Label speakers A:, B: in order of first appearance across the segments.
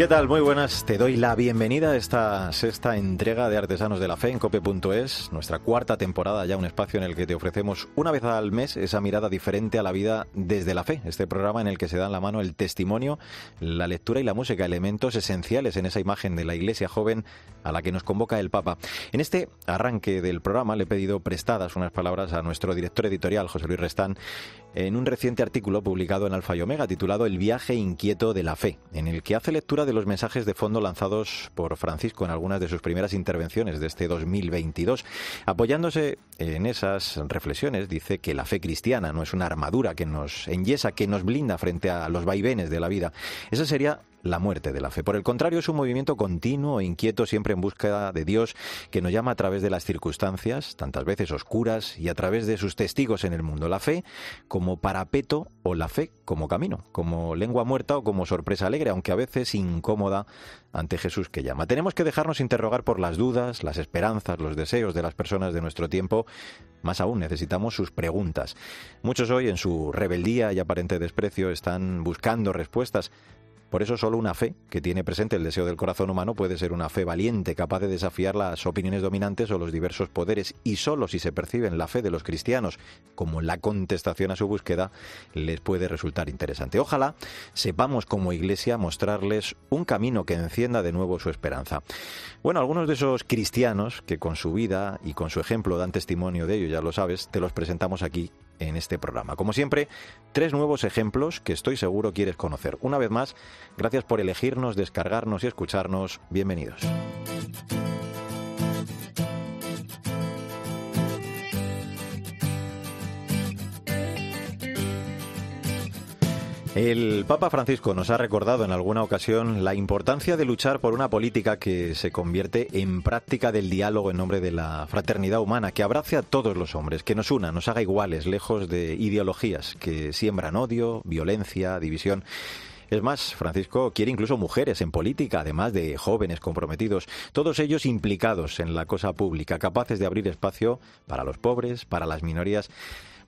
A: ¿Qué tal? Muy buenas. Te doy la bienvenida a esta sexta entrega de Artesanos de la Fe en cope.es, nuestra cuarta temporada, ya un espacio en el que te ofrecemos una vez al mes esa mirada diferente a la vida desde la fe. Este programa en el que se dan la mano el testimonio, la lectura y la música, elementos esenciales en esa imagen de la iglesia joven a la que nos convoca el Papa. En este arranque del programa le he pedido prestadas unas palabras a nuestro director editorial, José Luis Restán, en un reciente artículo publicado en Alfa y Omega titulado El viaje inquieto de la fe, en el que hace lectura de los mensajes de fondo lanzados por Francisco en algunas de sus primeras intervenciones de este 2022. Apoyándose en esas reflexiones, dice que la fe cristiana no es una armadura que nos enyesa, que nos blinda frente a los vaivenes de la vida. Esa sería la muerte de la fe. Por el contrario, es un movimiento continuo e inquieto, siempre en búsqueda de Dios, que nos llama a través de las circunstancias, tantas veces oscuras, y a través de sus testigos en el mundo. La fe como parapeto o la fe como camino, como lengua muerta o como sorpresa alegre, aunque a veces incómoda ante Jesús que llama. Tenemos que dejarnos interrogar por las dudas, las esperanzas, los deseos de las personas de nuestro tiempo. Más aún, necesitamos sus preguntas. Muchos hoy, en su rebeldía y aparente desprecio, están buscando respuestas por eso solo una fe que tiene presente el deseo del corazón humano puede ser una fe valiente, capaz de desafiar las opiniones dominantes o los diversos poderes, y solo si se percibe en la fe de los cristianos como la contestación a su búsqueda, les puede resultar interesante. Ojalá sepamos como iglesia mostrarles un camino que encienda de nuevo su esperanza. Bueno, algunos de esos cristianos que con su vida y con su ejemplo dan testimonio de ello, ya lo sabes, te los presentamos aquí en este programa. Como siempre, tres nuevos ejemplos que estoy seguro quieres conocer. Una vez más, gracias por elegirnos, descargarnos y escucharnos. Bienvenidos. El Papa Francisco nos ha recordado en alguna ocasión la importancia de luchar por una política que se convierte en práctica del diálogo en nombre de la fraternidad humana, que abrace a todos los hombres, que nos una, nos haga iguales, lejos de ideologías que siembran odio, violencia, división. Es más, Francisco quiere incluso mujeres en política, además de jóvenes comprometidos, todos ellos implicados en la cosa pública, capaces de abrir espacio para los pobres, para las minorías.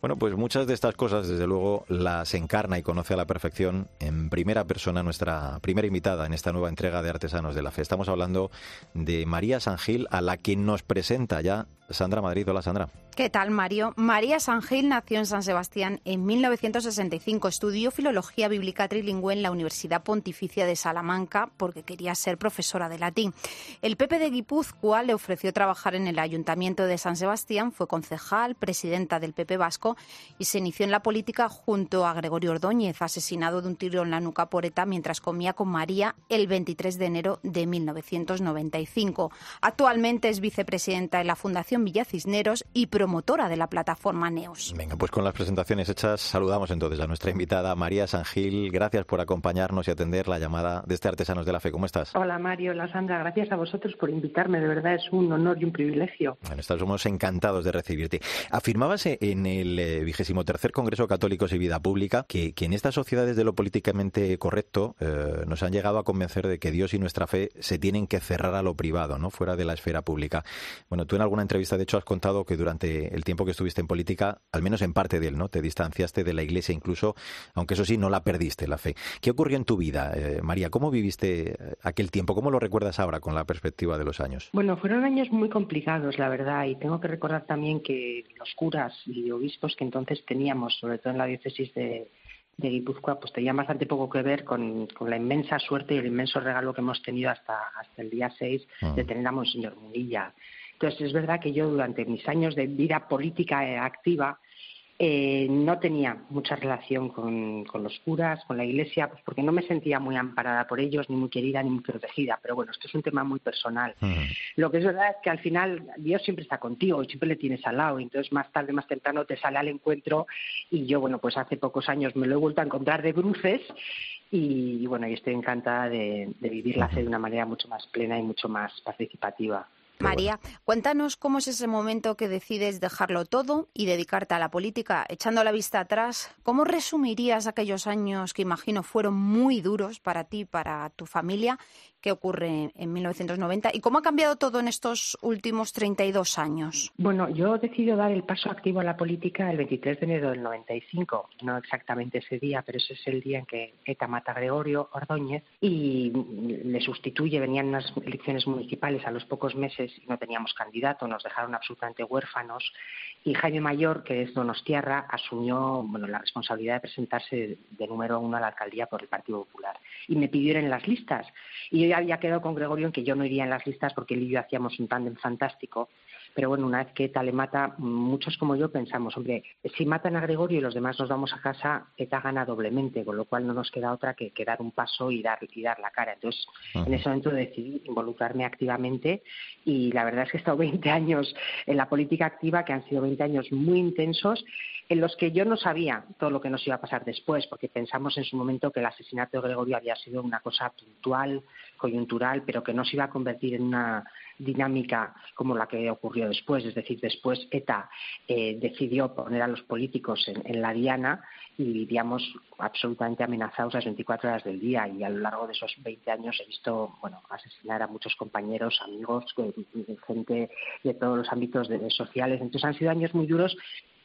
A: Bueno, pues muchas de estas cosas, desde luego, las encarna y conoce a la perfección en primera persona nuestra primera invitada en esta nueva entrega de Artesanos de la Fe. Estamos hablando de María Sangil, a la que nos presenta ya Sandra Madrid. Hola, Sandra.
B: ¿Qué tal, Mario? María Sangil nació en San Sebastián en 1965. Estudió filología bíblica trilingüe en la Universidad Pontificia de Salamanca porque quería ser profesora de latín. El Pepe de Guipúzcoa le ofreció trabajar en el Ayuntamiento de San Sebastián, fue concejal, presidenta del Pepe Vasco y se inició en la política junto a Gregorio Ordóñez, asesinado de un tiro en la nuca por ETA mientras comía con María el 23 de enero de 1995. Actualmente es vicepresidenta de la Fundación Villa Cisneros y promotora de la plataforma NEOS.
A: Venga, pues con las presentaciones hechas, saludamos entonces a nuestra invitada María Sangil. Gracias por acompañarnos y atender la llamada de este Artesanos de la Fe. ¿Cómo estás?
C: Hola Mario, hola Sandra, gracias a vosotros por invitarme. De verdad es un honor y un privilegio.
A: Bueno, estamos encantados de recibirte. Afirmabas en el eh, vigésimo tercer Congreso Católicos y Vida Pública que, en estas sociedades de lo políticamente correcto eh, nos han llegado a convencer de que Dios y nuestra fe se tienen que cerrar a lo privado, no fuera de la esfera pública. Bueno, tú en alguna entrevista de hecho has contado que durante el tiempo que estuviste en política, al menos en parte de él, ¿no? Te distanciaste de la Iglesia incluso, aunque eso sí, no la perdiste, la fe. ¿Qué ocurrió en tu vida, eh, María? ¿Cómo viviste eh, aquel tiempo? ¿Cómo lo recuerdas ahora con la perspectiva de los años?
C: Bueno, fueron años muy complicados, la verdad, y tengo que recordar también que los curas y obispos que entonces teníamos, sobre todo en la diócesis de, de Guipúzcoa, pues tenían bastante poco que ver con, la inmensa suerte y el inmenso regalo que hemos tenido hasta, hasta el día 6 de mm. tener a Monseñor Munilla. Entonces, es verdad que yo durante mis años de vida política eh, activa eh, no tenía mucha relación con, los curas, con la iglesia, pues porque no me sentía muy amparada por ellos, ni muy querida, ni muy protegida. Pero bueno, esto es un tema muy personal. Lo que es verdad es que al final Dios siempre está contigo y siempre le tienes al lado. Y entonces más tarde, más temprano te sale al encuentro. Y yo, bueno, pues hace pocos años me lo he vuelto a encontrar de bruces. Y, bueno, y estoy encantada de, de vivir la fe de una manera mucho más plena y mucho más participativa.
B: María, cuéntanos cómo es ese momento que decides dejarlo todo y dedicarte a la política. Echando la vista atrás, ¿cómo resumirías aquellos años que imagino fueron muy duros para ti, para tu familia? ¿Qué ocurre en 1990? ¿Y cómo ha cambiado todo en estos últimos 32 años?
C: Bueno, yo decido dar el paso activo a la política el 23 de enero del 95. No exactamente ese día, pero ese es el día en que ETA mata a Gregorio Ordóñez y le sustituye. Venían unas elecciones municipales a los pocos meses y no teníamos candidato. Nos dejaron absolutamente huérfanos. Y Jaime Mayor, que es donostiarra, asumió la responsabilidad de presentarse de número uno a la alcaldía por el Partido Popular. Y me pidieron en las listas. Y yo ya había quedado con Gregorio en que yo no iría en las listas porque él y yo hacíamos un tándem fantástico pero bueno, una vez que ETA le mata, muchos como yo pensamos, hombre, si matan a Gregorio y los demás nos vamos a casa, ETA gana doblemente, con lo cual no nos queda otra que, dar un paso y dar, y dar la cara. Entonces, en ese momento decidí involucrarme activamente y la verdad es que he estado 20 años en la política activa, que han sido 20 años muy intensos, en los que yo no sabía todo lo que nos iba a pasar después, porque pensamos en su momento que el asesinato de Gregorio había sido una cosa puntual, coyuntural, pero que no se iba a convertir en una dinámica como la que ocurrió después, es decir, después ETA eh, decidió poner a los políticos en, la diana y vivíamos absolutamente amenazados las 24 horas del día y a lo largo de esos 20 años he visto bueno asesinar a muchos compañeros, amigos, gente de todos los ámbitos sociales. Entonces han sido años muy duros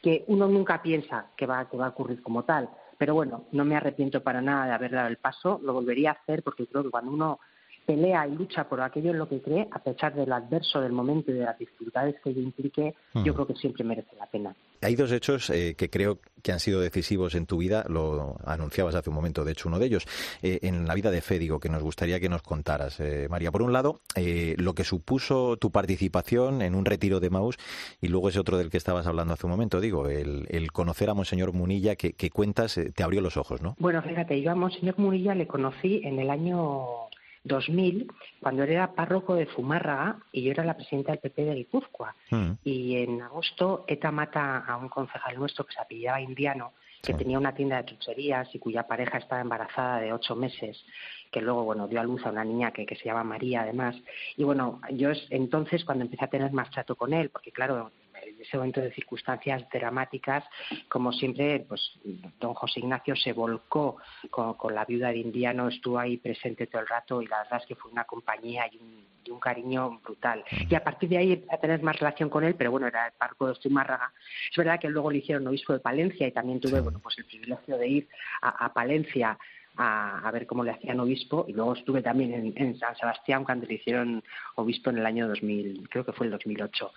C: que uno nunca piensa que va, que va a ocurrir como tal. Pero bueno, no me arrepiento para nada de haber dado el paso, lo volvería a hacer porque creo que cuando uno pelea y lucha por aquello en lo que cree, a pesar del adverso del momento y de las dificultades que ello implique, yo creo que siempre merece la pena.
A: Hay dos hechos eh, que creo que han sido decisivos en tu vida, lo anunciabas hace un momento, de hecho, uno de ellos, eh, en la vida de fe, digo, que nos gustaría que nos contaras, eh, María. Por un lado, lo que supuso tu participación en un retiro de Maús, y luego ese otro del que estabas hablando hace un momento, digo, el, conocer a Monseñor Munilla, que, que cuentas, te abrió los ojos, ¿no?
C: Bueno, fíjate, yo a Monseñor Munilla le conocí en el año 2000, cuando él era párroco de Zumárraga y yo era la presidenta del PP de Guipúzcoa. Mm. Y en agosto ETA mata a un concejal nuestro que se apellidaba Indiano, que tenía una tienda de chucherías y cuya pareja estaba embarazada de ocho meses, que luego, bueno, dio a luz a una niña que, que se llama María, además. Y bueno, yo es entonces cuando empecé a tener más trato con él, porque claro, en ese momento de circunstancias dramáticas, como siempre, pues don José Ignacio se volcó con, la viuda de Indiano, estuvo ahí presente todo el rato y la verdad es que fue una compañía y un, cariño brutal. Y a partir de ahí empecé a tener más relación con él, pero bueno, era el parco de Zumárraga. Es verdad que luego le hicieron obispo de Palencia y también tuve, bueno, pues el privilegio de ir a, Palencia a, ver cómo le hacían obispo y luego estuve también en, San Sebastián cuando le hicieron obispo en el año 2000, creo que fue el 2008.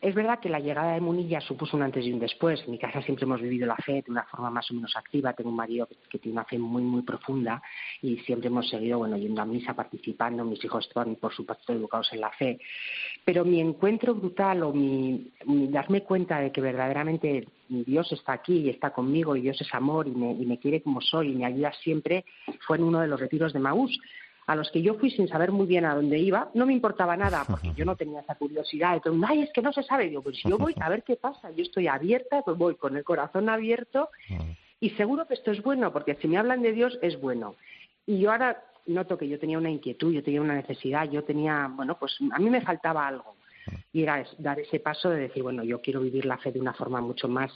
C: Es verdad que la llegada de Munilla supuso un antes y un después. En mi casa siempre hemos vivido la fe de una forma más o menos activa. Tengo un marido que, tiene una fe muy, muy profunda y siempre hemos seguido, bueno, yendo a misa, participando. Mis hijos están, por supuesto, educados en la fe. Pero mi encuentro brutal o mi, darme cuenta de que verdaderamente Dios está aquí y está conmigo y Dios es amor y me, y me quiere como soy y me ayuda siempre fue en uno de los retiros de Maús a los que yo fui sin saber muy bien a dónde iba, no me importaba nada, porque yo no tenía esa curiosidad de que, ay, es que no se sabe. Digo, pues yo voy a ver qué pasa, yo estoy abierta, pues voy con el corazón abierto y seguro que esto es bueno, porque si me hablan de Dios es bueno. Y yo ahora noto que yo tenía una inquietud, yo tenía una necesidad, yo tenía, bueno, pues a mí me faltaba algo. Y era dar ese paso de decir, bueno, yo quiero vivir la fe de una forma mucho más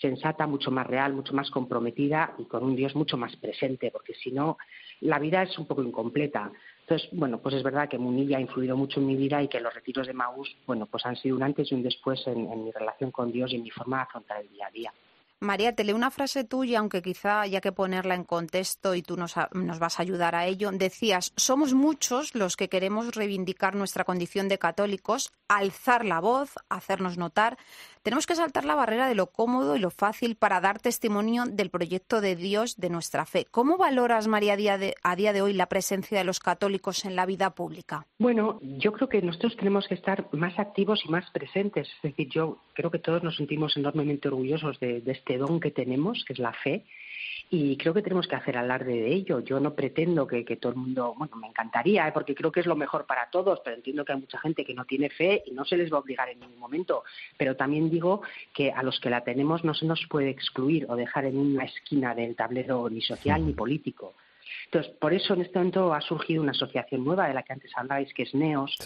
C: sensata, mucho más real, mucho más comprometida y con un Dios mucho más presente, porque si no, la vida es un poco incompleta. Entonces, bueno, pues es verdad que Munilla ha influido mucho en mi vida y que los retiros de Maús, bueno, pues han sido un antes y un después en, en mi relación con Dios y en mi forma de afrontar el día a día.
B: María, te leo una frase tuya, aunque quizá haya que ponerla en contexto y tú nos, vas a ayudar a ello. Decías, somos muchos los que queremos reivindicar nuestra condición de católicos, alzar la voz, hacernos notar, tenemos que saltar la barrera de lo cómodo y lo fácil para dar testimonio del proyecto de Dios de nuestra fe. ¿Cómo valoras, María, a día, de, a día de hoy la presencia de los católicos en la vida pública?
C: Bueno, yo creo que nosotros tenemos que estar más activos y más presentes. Es decir, yo creo que todos nos sentimos enormemente orgullosos de este don que tenemos, que es la fe y creo que tenemos que hacer alarde de ello. Yo no pretendo que, todo el mundo, bueno, me encantaría, ¿eh? porque creo que es lo mejor para todos, pero entiendo que hay mucha gente que no tiene fe y no se les va a obligar en ningún momento. Pero también digo que a los que la tenemos no se nos puede excluir o dejar en una esquina del tablero ni social ni político. Entonces, por eso en este momento ha surgido una asociación nueva de la que antes hablabais, que es NEOS,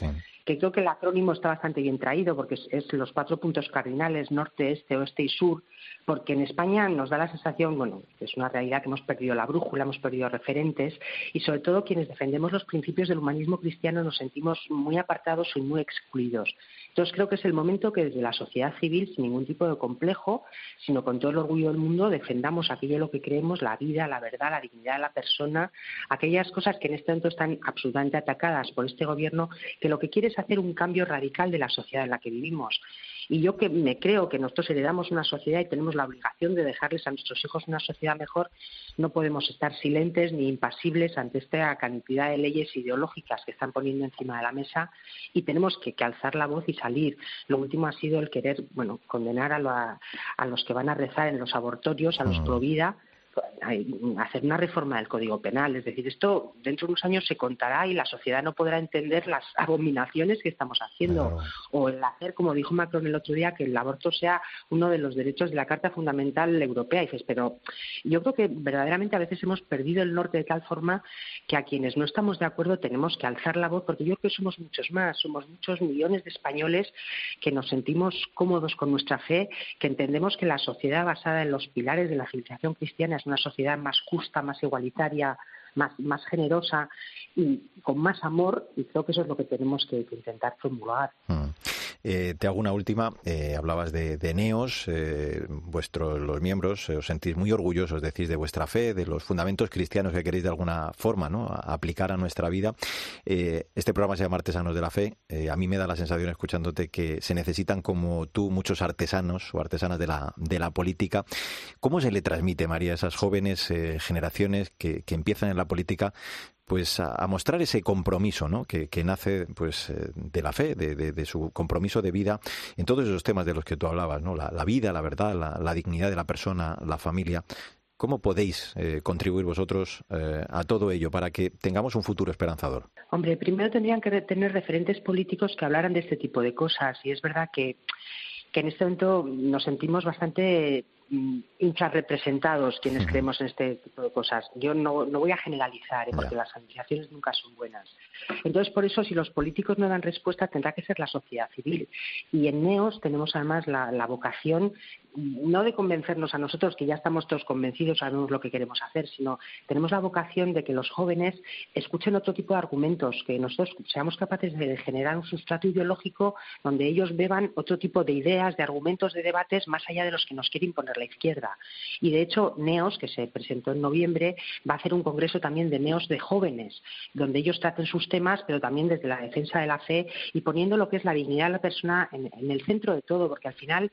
C: que creo que el acrónimo está bastante bien traído porque es, los cuatro puntos cardinales, norte, este, oeste y sur, porque en España nos da la sensación, bueno, es una realidad que hemos perdido la brújula, hemos perdido referentes y sobre todo quienes defendemos los principios del humanismo cristiano nos sentimos muy apartados y muy excluidos. Entonces creo que es el momento que desde la sociedad civil, sin ningún tipo de complejo, sino con todo el orgullo del mundo, defendamos aquello en lo que creemos, la vida, la verdad, la dignidad de la persona, aquellas cosas que en este momento están absolutamente atacadas por este gobierno, que lo que quiere es hacer un cambio radical de la sociedad en la que vivimos. Y yo que me creo que nosotros heredamos una sociedad y tenemos la obligación de dejarles a nuestros hijos una sociedad mejor, no podemos estar silentes ni impasibles ante esta cantidad de leyes ideológicas que están poniendo encima de la mesa y tenemos que, alzar la voz y salir. Lo último ha sido el querer, bueno, condenar a, a los que van a rezar en los abortorios, a los mm. pro vida, hacer una reforma del Código Penal. Es decir, esto dentro de unos años se contará y la sociedad no podrá entender las abominaciones que estamos haciendo. O el hacer, como dijo Macron el otro día, que el aborto sea uno de los derechos de la Carta Fundamental Europea. Y dices, pero yo creo que verdaderamente a veces hemos perdido el norte de tal forma que a quienes no estamos de acuerdo tenemos que alzar la voz, porque yo creo que somos muchos más, somos muchos millones de españoles que nos sentimos cómodos con nuestra fe, que entendemos que la sociedad basada en los pilares de la civilización cristiana es una sociedad más justa, más igualitaria, más, más generosa y con más amor, y creo que eso es lo que tenemos que, intentar formular.
A: Mm. Eh, te hago una última. Eh, hablabas de, Neos, eh, vuestros los miembros os sentís muy orgullosos, decís, de vuestra fe, de los fundamentos cristianos que queréis de alguna forma ¿no? aplicar a nuestra vida. este programa se llama Artesanos de la Fe. a mí me da la sensación, escuchándote, que se necesitan como tú muchos artesanos o artesanas de la, de la política. ¿Cómo se le transmite, María, a esas jóvenes generaciones que, que empiezan en la política pues a, mostrar ese compromiso ¿no? que, nace pues eh, de la fe, de, su compromiso de vida en todos esos temas de los que tú hablabas, ¿no? la, vida, la verdad, la, dignidad de la persona, la familia. ¿Cómo podéis eh, contribuir vosotros eh, a todo ello para que tengamos un futuro esperanzador?
C: Hombre, primero tendrían que tener referentes políticos que hablaran de este tipo de cosas y es verdad que, que en este momento nos sentimos bastante infrarrepresentados quienes creemos en este tipo de cosas. Yo no, no voy a generalizar, ¿eh? porque las asociaciones nunca son buenas. Entonces, por eso, si los políticos no dan respuesta, tendrá que ser la sociedad civil. Y en NEOS tenemos además la, la vocación no de convencernos a nosotros, que ya estamos todos convencidos, sabemos lo que queremos hacer, sino tenemos la vocación de que los jóvenes escuchen otro tipo de argumentos, que nosotros seamos capaces de generar un sustrato ideológico donde ellos beban otro tipo de ideas, de argumentos, de debates, más allá de los que nos quiere imponer la izquierda. Y de hecho, NEOS, que se presentó en noviembre, va a hacer un congreso también de NEOS de jóvenes, donde ellos traten sus temas, pero también desde la defensa de la fe y poniendo lo que es la dignidad de la persona en el centro de todo, porque al final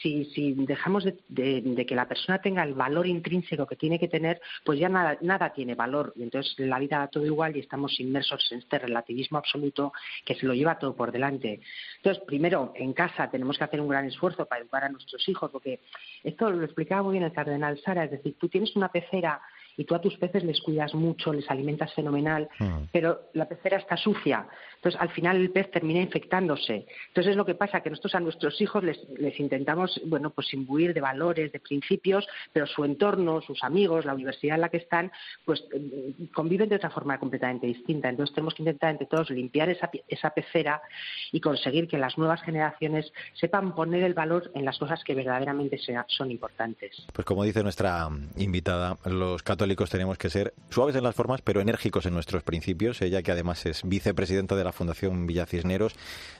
C: si, si dejamos de, que la persona tenga el valor intrínseco que tiene que tener, pues ya nada, nada tiene valor. Y entonces la vida da todo igual y estamos inmersos en este relativismo absoluto que se lo lleva todo por delante. Entonces, primero, en casa tenemos que hacer un gran esfuerzo para educar a nuestros hijos, porque esto lo explicaba muy bien el cardenal Sara, es decir, tú tienes una pecera y tú a tus peces les cuidas mucho, les alimentas fenomenal, mm. pero la pecera está sucia. Entonces, al final el pez termina infectándose. Entonces, es lo que pasa, que nosotros a nuestros hijos les, les intentamos, bueno, pues imbuir de valores, de principios, pero su entorno, sus amigos, la universidad en la que están, pues eh, conviven de otra forma completamente distinta. Entonces, tenemos que intentar entre todos limpiar esa, esa pecera y conseguir que las nuevas generaciones sepan poner el valor en las cosas que verdaderamente son importantes.
A: Pues como dice nuestra invitada, los católicos tenemos que ser suaves en las formas, pero enérgicos en nuestros principios. Ella, que además es vicepresidenta de la Fundación Villa Cisneros,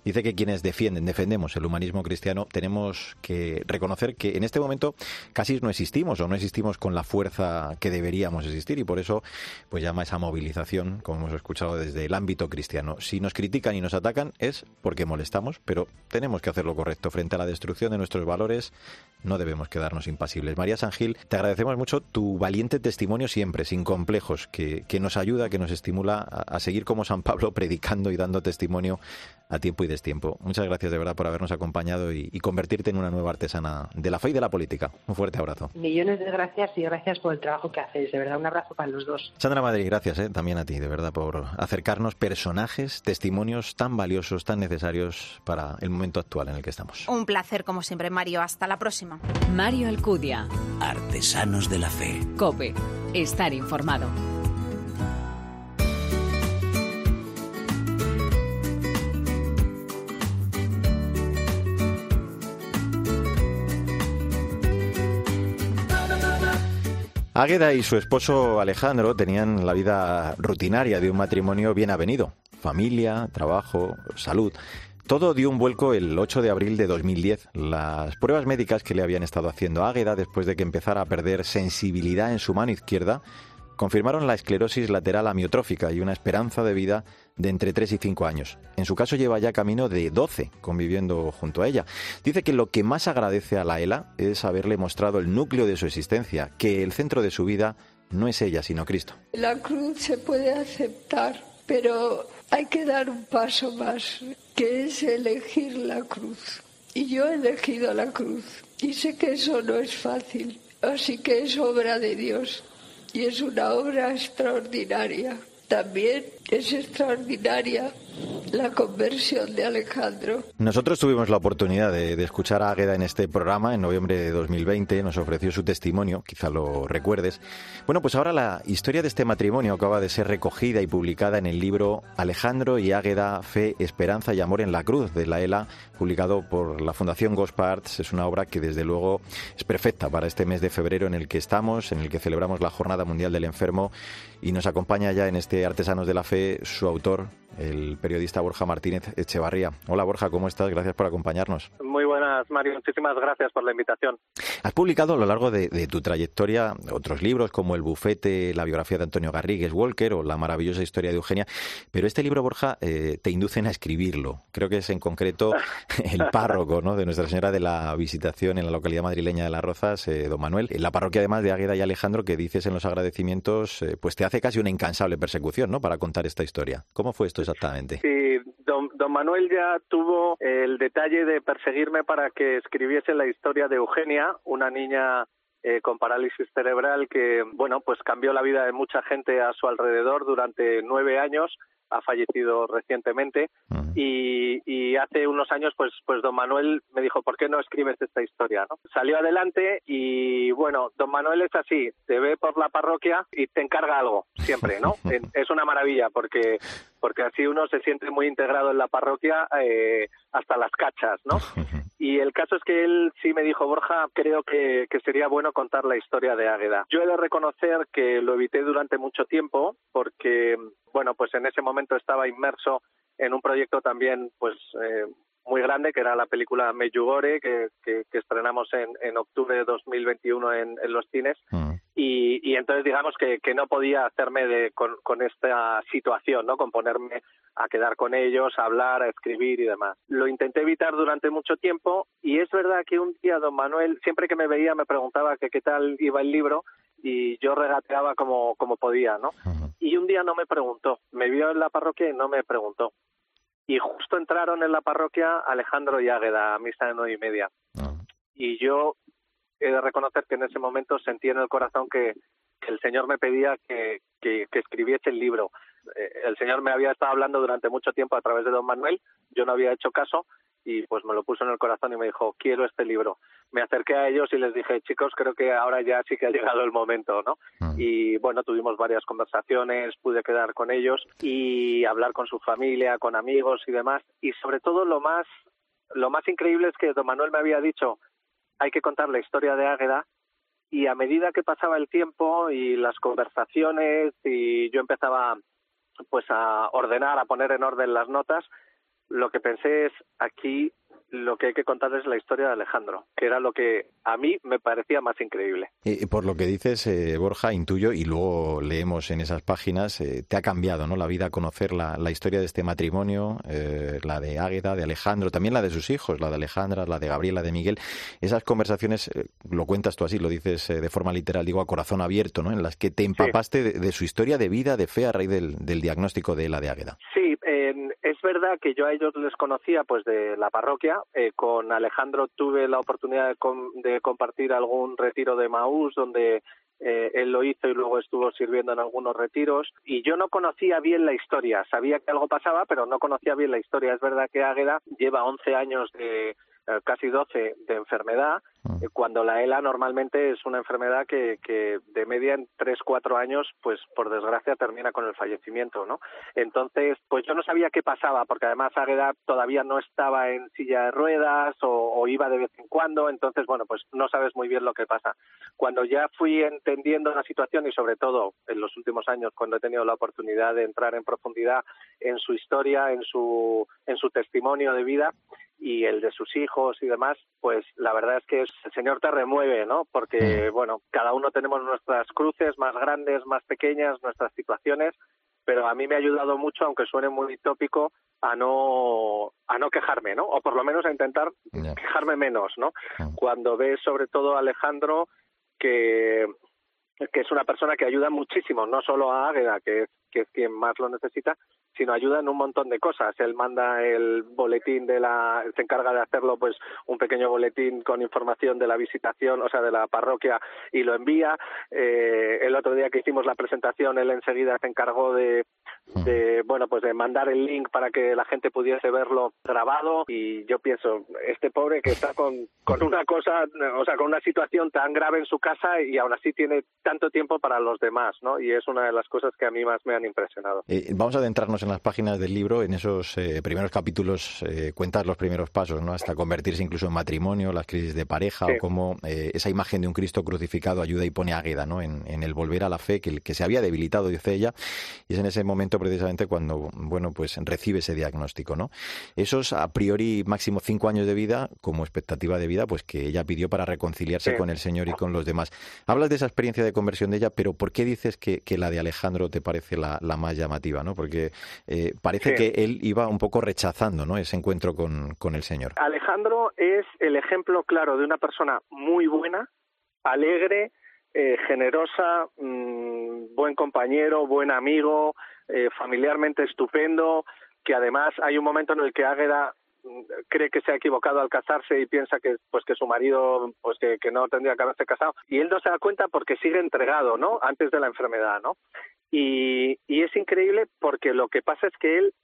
A: dice que quienes defienden, defendemos el humanismo cristiano, tenemos que reconocer que en este momento casi no existimos o no existimos con la fuerza que deberíamos existir y por eso pues llama esa movilización, como hemos escuchado desde el ámbito cristiano. Si nos critican y nos atacan es porque molestamos, pero tenemos que hacer lo correcto frente a la destrucción de nuestros valores. No debemos quedarnos impasibles. María Sangil, te agradecemos mucho tu valiente testimonio siempre, sin complejos, que, nos ayuda, que nos estimula a seguir como San Pablo predicando y dando testimonio a tiempo y destiempo. Muchas gracias de verdad por habernos acompañado y, convertirte en una nueva artesana de la fe y de la política. Un fuerte abrazo.
C: Millones de gracias y gracias por el trabajo que hacéis. De verdad, un abrazo para los dos.
A: Sandra Madrid, gracias eh, también a ti, de verdad, por acercarnos personajes, testimonios tan valiosos, tan necesarios para el momento actual en el que estamos.
B: Un placer, como siempre, Mario. Hasta la próxima.
D: Mario Alcudia.
E: Artesanos de la Fe.
D: Cope. Estar informado.
A: Águeda y su esposo Alejandro tenían la vida rutinaria de un matrimonio bien avenido. Familia, trabajo, salud. Todo dio un vuelco el 8 de abril de 2010. Las pruebas médicas que le habían estado haciendo Águeda después de que empezara a perder sensibilidad en su mano izquierda confirmaron la esclerosis lateral amiotrófica y una esperanza de vida de entre 3 y 5 años. En su caso lleva ya camino de 12 conviviendo junto a ella. Dice que lo que más agradece a la ELA es haberle mostrado el núcleo de su existencia, que el centro de su vida no es ella, sino Cristo.
F: La cruz se puede aceptar, pero hay que dar un paso más, que es elegir la cruz. Y yo he elegido la cruz. Y sé que eso no es fácil, así que es obra de Dios. Y es una obra extraordinaria. También es extraordinaria la conversión de Alejandro.
A: Nosotros tuvimos la oportunidad de, escuchar a Águeda en este programa en noviembre de 2020. Nos ofreció su testimonio, quizá lo recuerdes. Bueno, pues ahora la historia de este matrimonio acaba de ser recogida y publicada en el libro Alejandro y Águeda, Fe, Esperanza y Amor en la Cruz de la ELA, publicado por la Fundación Gosparts. Es una obra que desde luego es perfecta para este mes de febrero en el que estamos, en el que celebramos la Jornada Mundial del Enfermo y nos acompaña ya en este Artesanos de la Fe su autor, el periodista Borja Martínez Echevarría. Hola Borja, ¿cómo estás? Gracias por acompañarnos.
G: Muy buenas, Mario. Muchísimas gracias por la invitación.
A: Has publicado a lo largo de, tu trayectoria otros libros como El Bufete, la biografía de Antonio Garrigues Walker o La maravillosa historia de Eugenia, pero este libro, Borja, eh, te inducen a escribirlo. Creo que es en concreto el párroco ¿no? de Nuestra Señora de la Visitación en la localidad madrileña de Las Rozas, eh, don Manuel. En la parroquia, además de Águeda y Alejandro, que dices en los agradecimientos, eh, pues te hace casi una incansable persecución ¿no? para contar esta historia. ¿Cómo fue esto exactamente?
G: Sí, don, don Manuel ya tuvo el detalle de perseguirme para que escribiese la historia de Eugenia, una niña eh, con parálisis cerebral que, bueno, pues cambió la vida de mucha gente a su alrededor durante nueve años ha fallecido recientemente y, y, hace unos años pues pues don Manuel me dijo ¿por qué no escribes esta historia? ¿no? Salió adelante y bueno don Manuel es así te ve por la parroquia y te encarga algo siempre ¿no? es una maravilla porque porque así uno se siente muy integrado en la parroquia eh, hasta las cachas, ¿no? Y el caso es que él sí me dijo, Borja, creo que, que, sería bueno contar la historia de Águeda. Yo he de reconocer que lo evité durante mucho tiempo porque, bueno, pues en ese momento estaba inmerso en un proyecto también, pues, eh, muy grande, que era la película Meyugore, que, que, estrenamos en, en, octubre de 2021 en, en los cines. Mm. Y, y, entonces digamos que, que no podía hacerme de, con, con, esta situación, ¿no? Con ponerme a quedar con ellos, a hablar, a escribir y demás. Lo intenté evitar durante mucho tiempo y es verdad que un día don Manuel, siempre que me veía, me preguntaba que qué tal iba el libro y yo regateaba como, como podía, ¿no? Y un día no me preguntó, me vio en la parroquia y no me preguntó y justo entraron en la parroquia Alejandro y Águeda a misa de nueve y media. Ah. Y yo he de reconocer que en ese momento sentí en el corazón que, el Señor me pedía que, que, escribiese el libro. Eh, el Señor me había estado hablando durante mucho tiempo a través de don Manuel, yo no había hecho caso y pues me lo puso en el corazón y me dijo, quiero este libro. Me acerqué a ellos y les dije, chicos, creo que ahora ya sí que ha llegado el momento, ¿no? Mm. Y bueno, tuvimos varias conversaciones, pude quedar con ellos y hablar con su familia, con amigos y demás. Y sobre todo lo más, lo más increíble es que don Manuel me había dicho, hay que contar la historia de Águeda y a medida que pasaba el tiempo y las conversaciones y yo empezaba pues a ordenar, a poner en orden las notas, lo que pensé es aquí lo que hay que contar es la historia de Alejandro, que era lo que a mí me parecía más increíble.
A: Y por lo que dices, eh, Borja, intuyo, y luego leemos en esas páginas, eh, te ha cambiado ¿no? la vida conocer la, historia de este matrimonio, eh, la de Águeda, de Alejandro, también la de sus hijos, la de Alejandra, la de Gabriela, de Miguel. Esas conversaciones, lo cuentas tú así, lo dices de forma literal, digo a corazón abierto, ¿no? en las que te empapaste de, su historia de vida, de fe a raíz del, diagnóstico de la de Águeda.
G: Sí, es verdad que yo a ellos les conocía pues de la parroquia, eh, con Alejandro tuve la oportunidad de, compartir algún retiro de Maús donde eh, él lo hizo y luego estuvo sirviendo en algunos retiros. Y yo no conocía bien la historia, sabía que algo pasaba pero no conocía bien la historia. Es verdad que Águeda lleva 11 años de, casi 12 de enfermedad,
A: Mm.
G: eh, cuando la ELA normalmente es una enfermedad que, que de media en 3, 4 años, pues por desgracia termina con el fallecimiento, ¿no? Entonces, pues yo no sabía qué pasaba, porque además Águeda todavía no estaba en silla de ruedas o, o iba de vez en cuando, entonces, bueno, pues no sabes muy bien lo que pasa. Cuando ya fui entendiendo la situación y sobre todo en los últimos años, cuando he tenido la oportunidad de entrar en profundidad en su historia, en su, en su testimonio de vida, y el de sus hijos y demás, pues la verdad es que el Señor te remueve, ¿no? Porque, bueno, cada uno tenemos nuestras cruces más grandes, más pequeñas, nuestras situaciones, pero a mí me ha ayudado mucho, aunque suene muy tópico, a no a no quejarme, ¿no? O por lo menos a intentar quejarme menos, ¿no?
A: Mm.
G: Cuando ves sobre todo a Alejandro que que es una persona que ayuda muchísimo, no solo a Águeda, que es, que es quien más lo necesita, sino ayuda en un montón de cosas. Él manda el boletín de la, se encarga de hacerlo, pues, un pequeño boletín con información de la visitación, o sea, de la parroquia, y lo envía. Eh, el otro día que hicimos la presentación, él enseguida se encargó de, de, bueno, pues de mandar el link para que la gente pudiese verlo grabado. Y yo pienso, este pobre que está con, con una cosa, o sea, con una situación tan grave en su casa y aún así tiene tanto tiempo para los demás, ¿no? Y es una de las cosas que a mí más me han impresionado.
A: Eh, vamos a adentrarnos en las páginas del libro, en esos eh, primeros capítulos, eh, cuentas los primeros pasos, ¿no? Hasta convertirse incluso en matrimonio, las crisis de pareja,
G: Sí.
A: o cómo eh, esa imagen de un Cristo crucificado ayuda y pone águeda, ¿no? En, en el volver a la fe que, que se había debilitado, dice ella, y es en ese momento precisamente cuando, bueno, pues recibe ese diagnóstico, ¿no? Esos a priori máximo cinco años de vida, como expectativa de vida, pues que ella pidió para reconciliarse
G: Sí.
A: con el Señor y con los demás. Hablas de esa experiencia de conversión de ella, pero ¿por qué dices que, que la de Alejandro te parece la, la más llamativa, ¿no? Porque eh, parece
G: Sí.
A: que él iba un poco rechazando, ¿no? Ese encuentro con, con el Señor.
G: Alejandro es el ejemplo claro de una persona muy buena, alegre, eh, generosa, mm, buen compañero, buen amigo, eh, familiarmente estupendo, que además hay un momento en el que Águeda cree que se ha equivocado al casarse y piensa que pues que su marido pues que, no tendría que haberse casado. Y él no se da cuenta porque sigue entregado no antes de la enfermedad no y, y es increíble porque lo que pasa es que él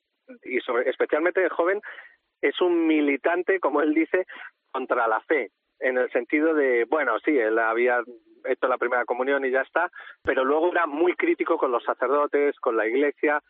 G: y sobre- especialmente de joven es un militante como él dice contra la fe en el sentido de bueno sí él había hecho la primera comunión y ya está pero luego era muy crítico con los sacerdotes con la iglesia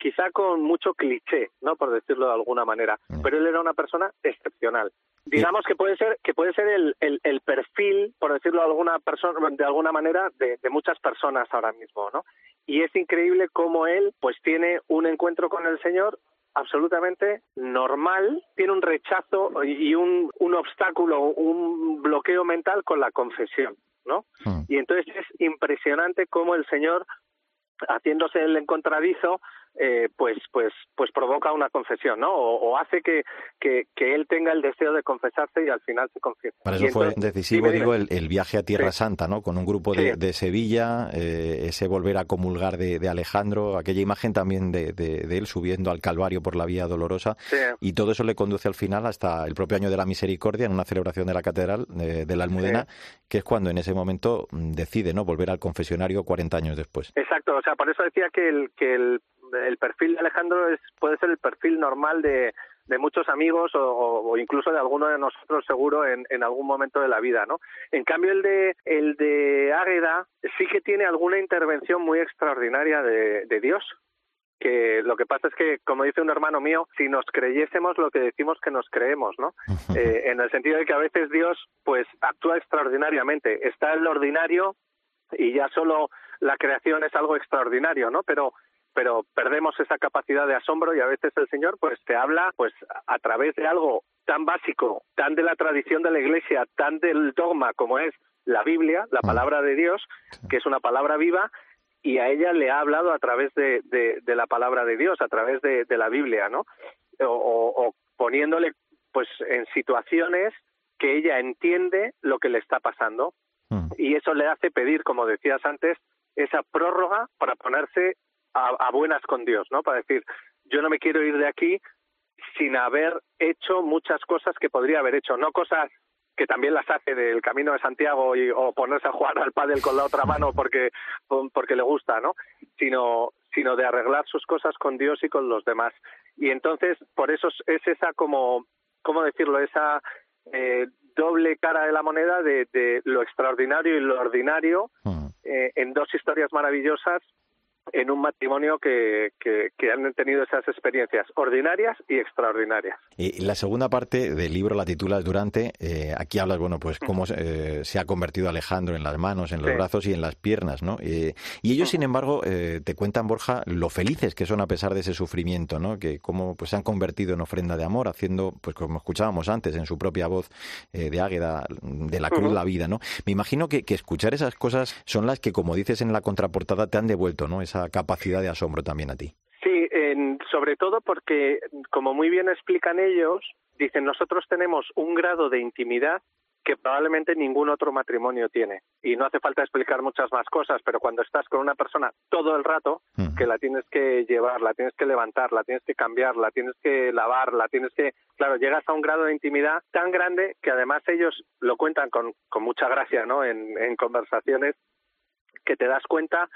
G: quizá con mucho cliché, ¿no? Por decirlo de alguna manera.
A: Mm.
G: Pero él era una persona excepcional. Digamos que puede ser que puede ser el, el, el perfil, por decirlo de alguna persona, de alguna manera, de, de muchas personas ahora mismo, ¿no? Y es increíble cómo él, pues, tiene un encuentro con el Señor absolutamente normal, tiene un rechazo y y un, un obstáculo, un bloqueo mental con la confesión, ¿no?
A: Mm.
G: Y entonces es impresionante cómo el Señor haciéndose el encontradizo, eh, pues, pues, pues provoca una confesión, ¿no? O, o hace que, que, que él tenga el deseo de confesarse y al final se confiese.
A: Para eso fue decisivo,
G: dime,
A: digo, el, el viaje a Tierra
G: Sí.
A: Santa, ¿no? Con un grupo de,
G: Sí.
A: de Sevilla, eh, ese volver a comulgar de, de Alejandro, aquella imagen también de, de- él subiendo al Calvario por la Vía Dolorosa.
G: Sí.
A: Y todo eso le conduce al final hasta el propio año de la Misericordia, en una celebración de la Catedral de, de la Almudena, que es cuando en ese momento mm, decide, ¿no? Volver al confesionario 40 años después.
G: Exacto, o sea, por eso decía que el, que el, el perfil de Alejandro es, puede ser el perfil normal de, de muchos amigos o, o- o incluso de alguno de nosotros seguro en, en algún momento de la vida, ¿no? En cambio el de el de Águeda sí que tiene alguna intervención muy extraordinaria de, de Dios que lo que pasa es que, como dice un hermano mío, si nos creyésemos lo que decimos que nos creemos, ¿no? Eh, en el sentido de que a veces Dios, pues, actúa extraordinariamente. Está en lo ordinario y ya solo la creación es algo extraordinario, ¿no? Pero pero perdemos esa capacidad de asombro y a veces el Señor pues te habla pues a través de algo tan básico, tan de la tradición de la Iglesia, tan del dogma como es la Biblia, la palabra de Dios, que es una palabra viva, y a ella le ha hablado a través de, de, de la palabra de Dios, a través de, de la Biblia, ¿no? O, o- o poniéndole pues en situaciones que ella entiende lo que le está pasando
A: Mm.
G: y eso le hace pedir, como decías antes, esa prórroga para ponerse a, a buenas con Dios, ¿no? Para decir, yo no me quiero ir de aquí sin haber hecho muchas cosas que podría haber hecho, no cosas que también las hace del Camino de Santiago y, o ponerse a jugar al pádel con la otra mano porque porque le gusta, ¿no? Sino sino de arreglar sus cosas con Dios y con los demás. Y entonces, por eso es- es esa como, ¿cómo decirlo? Esa eh, doble cara de la moneda de, lo extraordinario y lo ordinario mm. eh, en dos historias maravillosas en un matrimonio que, que, han tenido esas experiencias ordinarias y extraordinarias.
A: Y la segunda parte del libro la titulas Durante. Eh, aquí hablas, bueno, pues cómo eh, se ha convertido Alejandro en las manos, en los brazos y en las piernas, ¿no? Eh, y ellos, sin embargo, te cuentan, Borja, lo felices que son a pesar de ese sufrimiento, ¿no? Que cómo pues, se han convertido en ofrenda de amor, haciendo, pues como escuchábamos antes, en su propia voz de Águeda, de la cruz la vida, ¿no? Me imagino que, que escuchar esas cosas son las que, como dices en la contraportada, te han devuelto, ¿no? Esa capacidad de asombro también a ti.
G: Sí, sobre todo porque, como muy bien explican ellos, dicen nosotros tenemos un grado de intimidad que probablemente ningún otro matrimonio tiene. Y no hace falta explicar muchas más cosas, pero cuando estás con una persona todo el rato, que la tienes que llevar, la tienes que levantar, la tienes que cambiar, la tienes que lavar, la tienes que... Claro, llegas a un grado de intimidad tan grande que además ellos lo cuentan con, con mucha gracia, ¿no? En, en conversaciones, que te das cuenta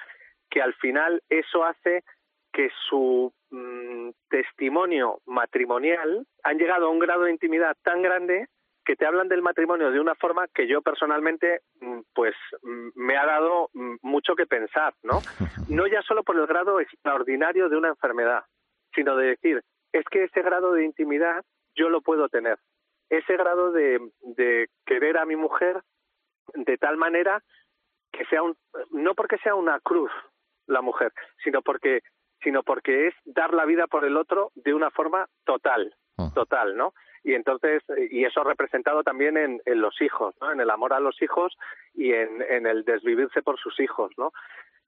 G: que al final eso hace que su mm, testimonio matrimonial han llegado a un grado de intimidad tan grande que te hablan del matrimonio de una forma que yo personalmente mm, pues mm, me ha dado mucho que pensar, ¿no? No ya solo por el grado extraordinario de una enfermedad, sino de decir, es que ese grado de intimidad yo lo puedo tener. Ese grado de, de querer a mi mujer de tal manera que sea un, no porque sea una cruz, la mujer, sino porque sino porque es dar la vida por el otro de una forma total, ah. total, ¿no? Y entonces, y eso representado también en, en los hijos, ¿no? En el amor a los hijos y en, en el desvivirse por sus hijos, ¿no?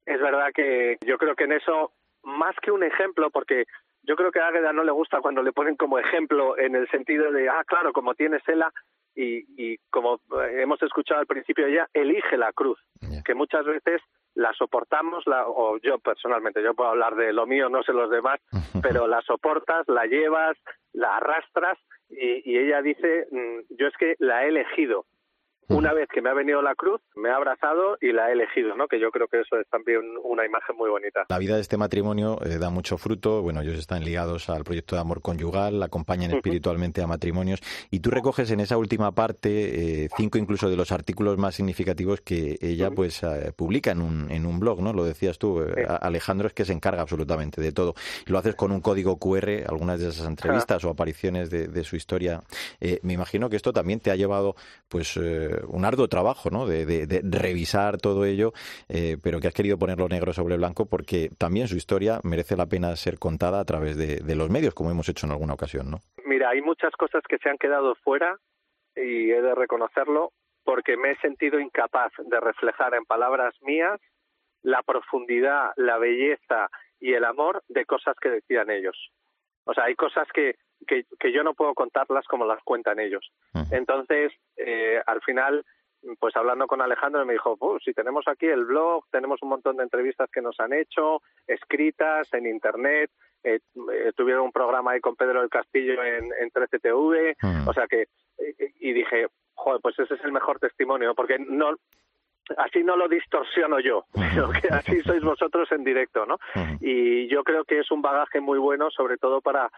G: Es verdad que yo creo que en eso, más que un ejemplo, porque yo creo que a Águeda no le gusta cuando le ponen como ejemplo en el sentido de, ah, claro, como tiene Sela, y, y como hemos escuchado al principio ella, elige la cruz, que muchas veces la soportamos, la, o yo personalmente, yo puedo hablar de lo mío, no sé los demás, pero la soportas, la llevas, la arrastras y, y ella dice, mm, yo es que la he elegido, una vez que me ha venido la cruz, me ha abrazado y la he elegido, ¿no? Que yo creo que eso es también una imagen muy bonita.
A: La vida de este matrimonio eh, da mucho fruto. Bueno, ellos están ligados al proyecto de amor conyugal, acompañan espiritualmente a matrimonios. Y tú recoges en esa última parte eh, cinco incluso de los artículos más significativos que ella pues eh, publica en un, en un blog, ¿no? Lo decías tú, Alejandro, es que se encarga absolutamente de todo. Lo haces con un código QR, algunas de esas entrevistas o apariciones de, de su historia. me imagino que esto también te ha llevado pues un arduo trabajo, ¿no? De, revisar todo ello, eh, pero que has querido ponerlo negro sobre blanco porque también su historia merece la pena ser contada a través de, los medios, como hemos hecho en alguna ocasión, ¿no?
G: Mira, hay muchas cosas que se han quedado fuera y he de reconocerlo porque me he sentido incapaz de reflejar en palabras mías la profundidad, la belleza y el amor de cosas que decían ellos. O sea, hay cosas que, que, que yo no puedo contarlas como las cuentan ellos. Entonces, eh, al final, pues hablando con Alejandro me dijo, pues si tenemos aquí el blog, tenemos un montón de entrevistas que nos han hecho, escritas en internet, eh, eh, tuvieron un programa ahí con Pedro del Castillo en, en 13TV, o sea que, y dije, joder, pues ese es el mejor testimonio, porque no, así no lo distorsiono yo, sino que así sois vosotros en directo, ¿no? Y yo creo que es un bagaje muy bueno, sobre todo para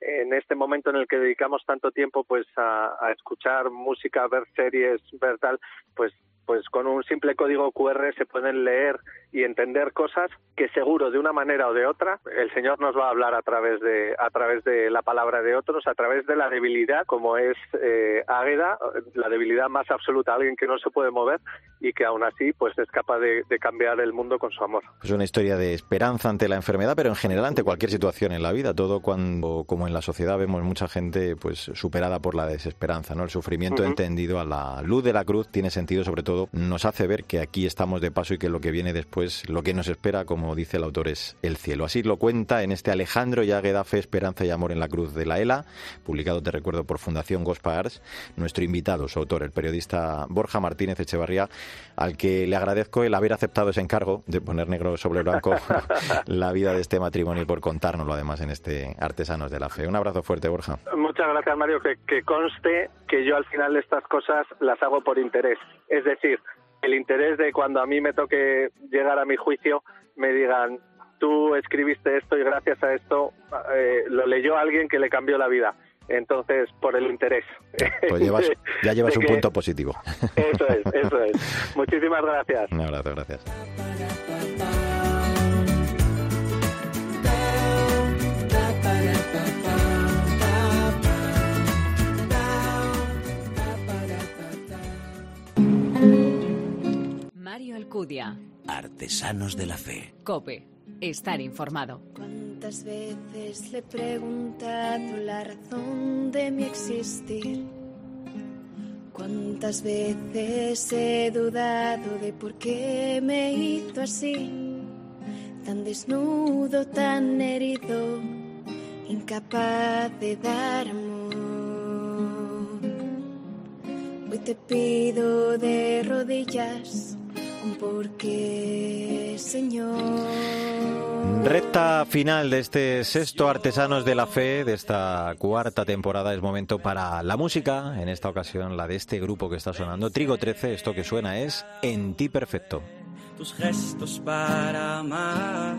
G: en este momento en el que dedicamos tanto tiempo pues a, escuchar música, ver series, ver tal, pues pues con un simple código QR se pueden leer y entender cosas que seguro de una manera o de otra el Señor nos va a hablar a través de a través de la palabra de otros, a través de la debilidad como es eh, Águeda, la debilidad más absoluta, alguien que no se puede mover y que aún así pues es capaz de, cambiar el mundo con su amor.
A: Es una historia de esperanza ante la enfermedad, pero en general ante cualquier situación en la vida, todo cuando como en la sociedad vemos mucha gente pues superada por la desesperanza, ¿no? El sufrimiento entendido a la luz de la cruz tiene sentido sobre todo nos hace ver que aquí estamos de paso y que lo que viene después, lo que nos espera, como dice el autor, es el cielo. Así lo cuenta en este Alejandro Yagueda Fe, Esperanza y Amor en la Cruz de la ELA, publicado, te recuerdo, por Fundación Gospa nuestro invitado, su autor, el periodista Borja Martínez Echevarría, al que le agradezco el haber aceptado ese encargo de poner negro sobre blanco la vida de este matrimonio y por contárnoslo además en este Artesanos de la Fe. Un abrazo fuerte, Borja.
G: Muchas gracias, Mario. Que, que conste que yo al final de estas cosas las hago por interés. Es decir, el interés de cuando a mí me toque llegar a mi juicio, me digan, tú escribiste esto y gracias a esto eh, lo leyó alguien que le cambió la vida. entonces por el interés.
A: Pues ya llevas un punto positivo.
G: Eso es, eso es. Muchísimas gracias.
A: Un abrazo, gracias.
D: Alcudia.
E: Artesanos de la Fe.
D: Cope. Estar informado.
H: ¿Cuántas veces le he preguntado la razón de mi existir? ¿Cuántas veces he dudado de por qué me hizo así? Tan desnudo, tan herido, incapaz de dar amor. Hoy te pido de rodillas ¿Por qué, Señor?
A: Recta final de este sexto Artesanos de la Fe, de esta cuarta temporada, es momento para la música, en esta ocasión la de este grupo que está sonando, Trigo 13, esto que suena es En ti perfecto.
I: Tus gestos para amar,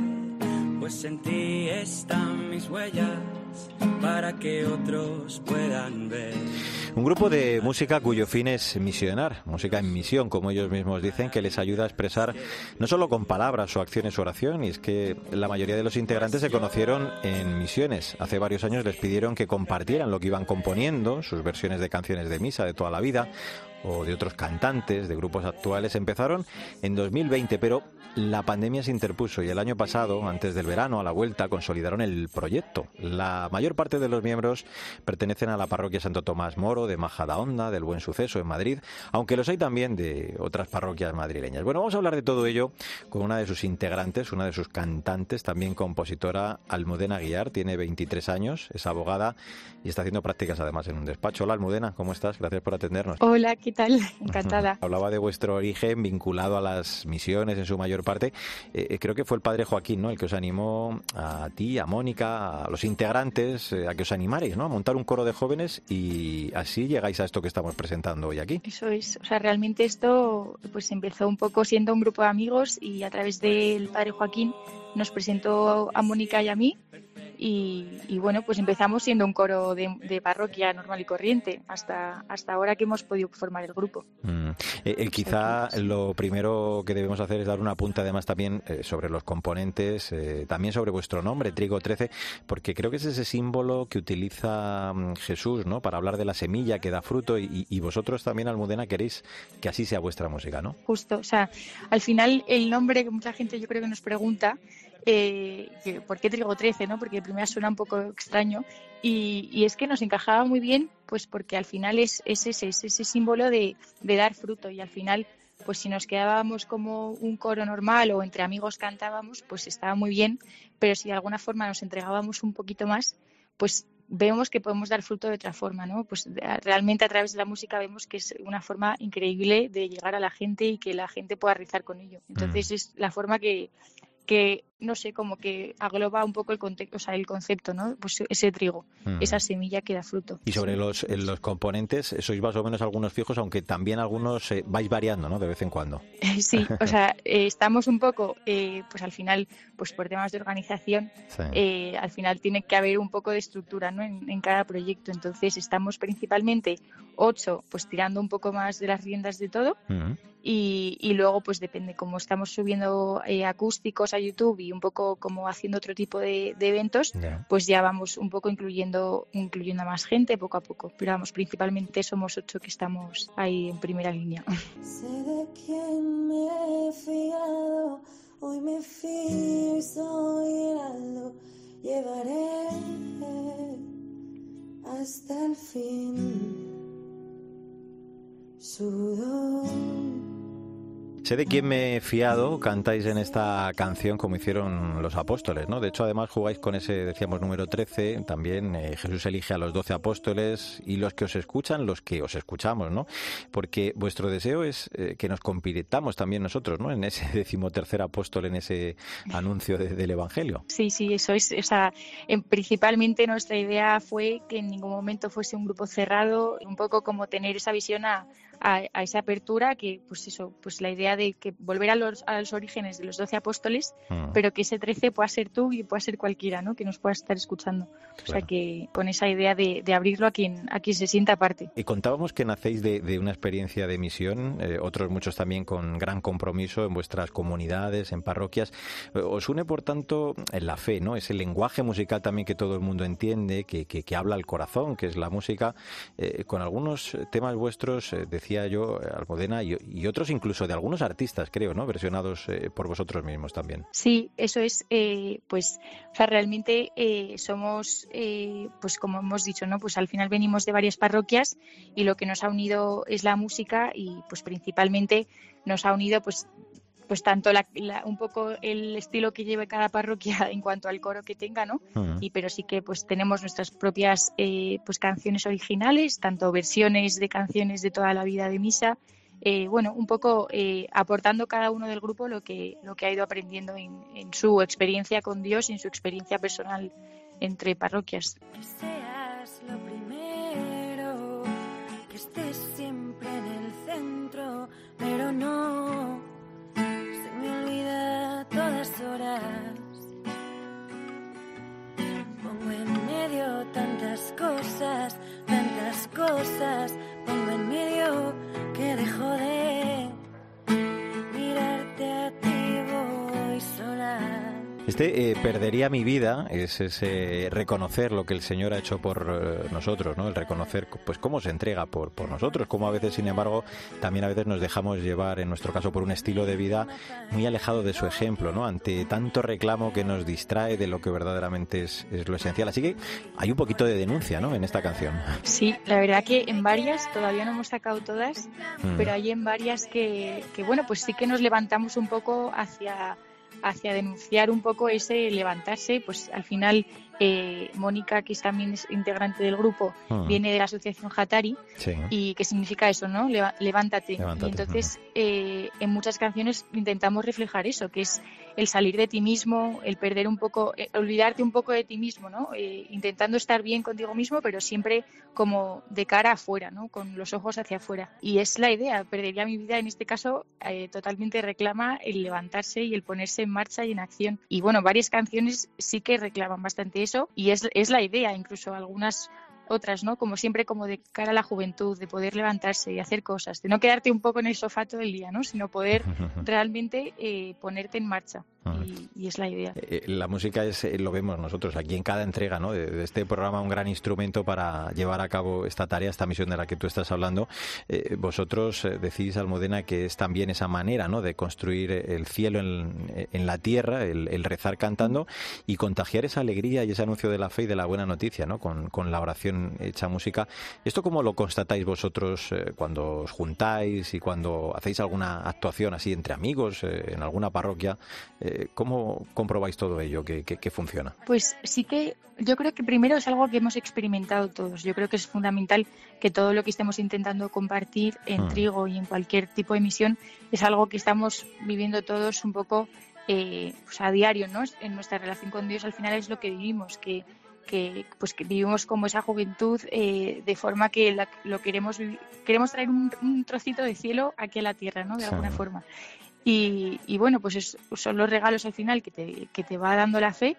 I: pues en ti están mis huellas, para que otros puedan ver.
A: Un grupo de música cuyo fin es misionar, música en misión, como ellos mismos dicen, que les ayuda a expresar no solo con palabras o acciones o oración, y es que la mayoría de los integrantes se conocieron en misiones. Hace varios años les pidieron que compartieran lo que iban componiendo, sus versiones de canciones de misa de toda la vida, o de otros cantantes de grupos actuales empezaron en 2020, pero la pandemia se interpuso y el año pasado, antes del verano, a la vuelta, consolidaron el proyecto. La mayor parte de los miembros pertenecen a la parroquia Santo Tomás Moro de Majadahonda, del Buen Suceso en Madrid, aunque los hay también de otras parroquias madrileñas. Bueno, vamos a hablar de todo ello con una de sus integrantes, una de sus cantantes, también compositora, Almudena Guiar, tiene 23 años, es abogada y está haciendo prácticas además en un despacho. Hola Almudena, ¿cómo estás? Gracias por atendernos.
J: Hola, ¿qué tal? Encantada.
A: Hablaba de vuestro origen vinculado a las misiones en su mayor parte. Eh, eh, creo que fue el padre Joaquín, ¿no? El que os animó a ti, a Mónica, a los integrantes, eh, a que os animarais, ¿no? A montar un coro de jóvenes y así llegáis a esto que estamos presentando hoy aquí.
J: Eso es. O sea, realmente esto pues empezó un poco siendo un grupo de amigos y a través del padre Joaquín nos presentó a Mónica y a mí y, bueno, pues empezamos siendo un coro de, parroquia normal y corriente hasta, hasta ahora que hemos podido formar el grupo.
A: Mm. Eh, eh, quizá lo primero que debemos hacer es dar una punta además también eh, sobre los componentes, también sobre vuestro nombre, Trigo 13, porque creo que es ese símbolo que utiliza mm, Jesús ¿no? para hablar de la semilla que da fruto y, y vosotros también, Almudena, queréis que así sea vuestra música, ¿no?
J: Justo, o sea, al final el nombre que mucha gente yo creo que nos pregunta eh, ¿por qué Trigo 13? ¿no? Porque primero suena un poco extraño y, es que nos encajaba muy bien, pues porque al final es, ese, ese símbolo de, dar fruto y al final, pues si nos quedábamos como un coro normal o entre amigos cantábamos, pues estaba muy bien, pero si de alguna forma nos entregábamos un poquito más, pues vemos que podemos dar fruto de otra forma, ¿no? Pues realmente a través de la música vemos que es una forma increíble de llegar a la gente y que la gente pueda rizar con ello. Entonces mm. es la forma que, que no sé, como que agloba un poco el contexto, o sea, el concepto, ¿no? Pues ese trigo, esa semilla que da fruto.
A: Y sobre los, los componentes, sois más o menos algunos fijos, aunque también algunos eh, vais variando, ¿no? De vez en cuando.
J: sí, o sea, eh, estamos un poco, eh, pues al final, pues por temas de organización, al final tiene que haber un poco de estructura, ¿no? En, cada proyecto. Entonces estamos principalmente ocho, pues tirando un poco más de las riendas de todo. Y, y, luego, pues depende, como estamos subiendo acústicos a YouTube y un poco como haciendo otro tipo de, eventos, pues ya vamos un poco incluyendo, incluyendo a más gente poco a poco. Pero vamos, principalmente somos ocho que estamos ahí en primera línea.
H: Sé de quién me he fiado, hoy me fío y soy heraldo, llevaré hasta el fin.
A: Sé de quién me he fiado, cantáis en esta canción como hicieron los apóstoles, ¿no? De hecho, además jugáis con ese, decíamos, número 13, también eh, Jesús elige a los 12 apóstoles y los que os escuchan, los que os escuchamos, ¿no? Porque vuestro deseo es eh, que nos convirtamos también nosotros, ¿no? En ese decimotercer apóstol, en ese anuncio del Evangelio.
J: Sí, sí, eso es, o sea, principalmente nuestra idea fue que en ningún momento fuese un grupo cerrado, un poco como tener esa visión a a, esa apertura que, pues eso, pues la idea de que volver a los, a los orígenes de los doce apóstoles, mm. pero que ese trece pueda ser tú y pueda ser cualquiera, ¿no? Que nos pueda estar escuchando. O sea que con esa idea de, abrirlo a quien, a quien se sienta parte.
A: Y contábamos que nacéis de, una experiencia de misión, eh, otros muchos también con gran compromiso en vuestras comunidades, en parroquias. Os une, por tanto, en la fe, ¿no? Ese lenguaje musical también que todo el mundo entiende, que, que, habla al corazón, que es la música. Eh, con algunos temas vuestros, eh, decía yo, Almudena, y, y, otros incluso de algunos artistas, creo, ¿no? Versionados por vosotros mismos también.
J: Sí, eso es, pues, o sea, realmente somos, pues como hemos dicho, ¿no? Pues al final venimos de varias parroquias y lo que nos ha unido es la música y pues principalmente nos ha unido pues pues tanto la, un poco el estilo que lleve cada parroquia en cuanto al coro que tenga, ¿no? Y pero sí que pues tenemos nuestras propias eh, pues canciones originales, tanto versiones de canciones de toda la vida de misa, eh, bueno, un poco eh, aportando cada uno del grupo lo que lo que ha ido aprendiendo en, en su experiencia con Dios y en su experiencia personal entre parroquias.
H: Que seas lo primero, que estés siempre en el centro, pero no cosas, tantas cosas, pongo en medio
A: Eh, perdería mi vida es ese reconocer lo que el Señor ha hecho por eh, nosotros, ¿no? El reconocer, pues, cómo se entrega por, por nosotros, cómo a veces, sin embargo, también a veces nos dejamos llevar, en nuestro caso, por un estilo de vida muy alejado de su ejemplo, ¿no? Ante tanto reclamo que nos distrae de lo que verdaderamente es, es lo esencial. Así que hay un poquito de denuncia, ¿no? En esta canción.
J: Sí, la verdad que en varias, todavía no hemos sacado todas, mm. pero hay en varias que, que, bueno, pues sí que nos levantamos un poco hacia hacia denunciar un poco ese levantarse, pues al final eh, Mónica, que también es integrante del grupo, ah. viene de la asociación Hatari y que significa eso, ¿no? levántate. Y entonces eh, en muchas canciones intentamos reflejar eso, que es el salir de ti mismo, el perder un poco, eh, olvidarte un poco de ti mismo, ¿no? intentando estar bien contigo mismo, pero siempre como de cara afuera, ¿no? Con los ojos hacia afuera. Y es la idea, perdería mi vida en este caso, totalmente reclama el levantarse y el ponerse en marcha y en acción. Y bueno, varias canciones sí que reclaman bastante eso y es, es la idea, incluso algunas otras, ¿no? Como siempre, como de cara a la juventud, de poder levantarse y hacer cosas, de no quedarte un poco en el sofá todo el día, ¿no? Sino poder realmente eh, ponerte en marcha. Y, es la idea.
A: Eh, la música es, eh, lo vemos nosotros aquí en cada entrega ¿no? de, este programa, un gran instrumento para llevar a cabo esta tarea, esta misión de la que tú estás hablando. vosotros decís, Almudena, que es también esa manera ¿no? de construir el cielo en, en la tierra, el, rezar cantando y contagiar esa alegría y ese anuncio de la fe y de la buena noticia ¿no? con, con la oración hecha música. ¿Esto cómo lo constatáis vosotros eh, cuando os juntáis y cuando hacéis alguna actuación así entre amigos eh, en alguna parroquia? Eh, ¿Cómo comprobáis todo ello que, funciona?
J: Pues sí que yo creo que primero es algo que hemos experimentado todos. Yo creo que es fundamental que todo lo que estemos intentando compartir en hmm. Trigo y en cualquier tipo de misión es algo que estamos viviendo todos un poco pues a diario, ¿no? En nuestra relación con Dios al final es lo que vivimos, que que pues que vivimos como esa juventud eh, de forma que lo queremos queremos traer un, trocito de cielo aquí a la tierra no de alguna forma y, bueno pues son los regalos al final que te, que te va dando la fe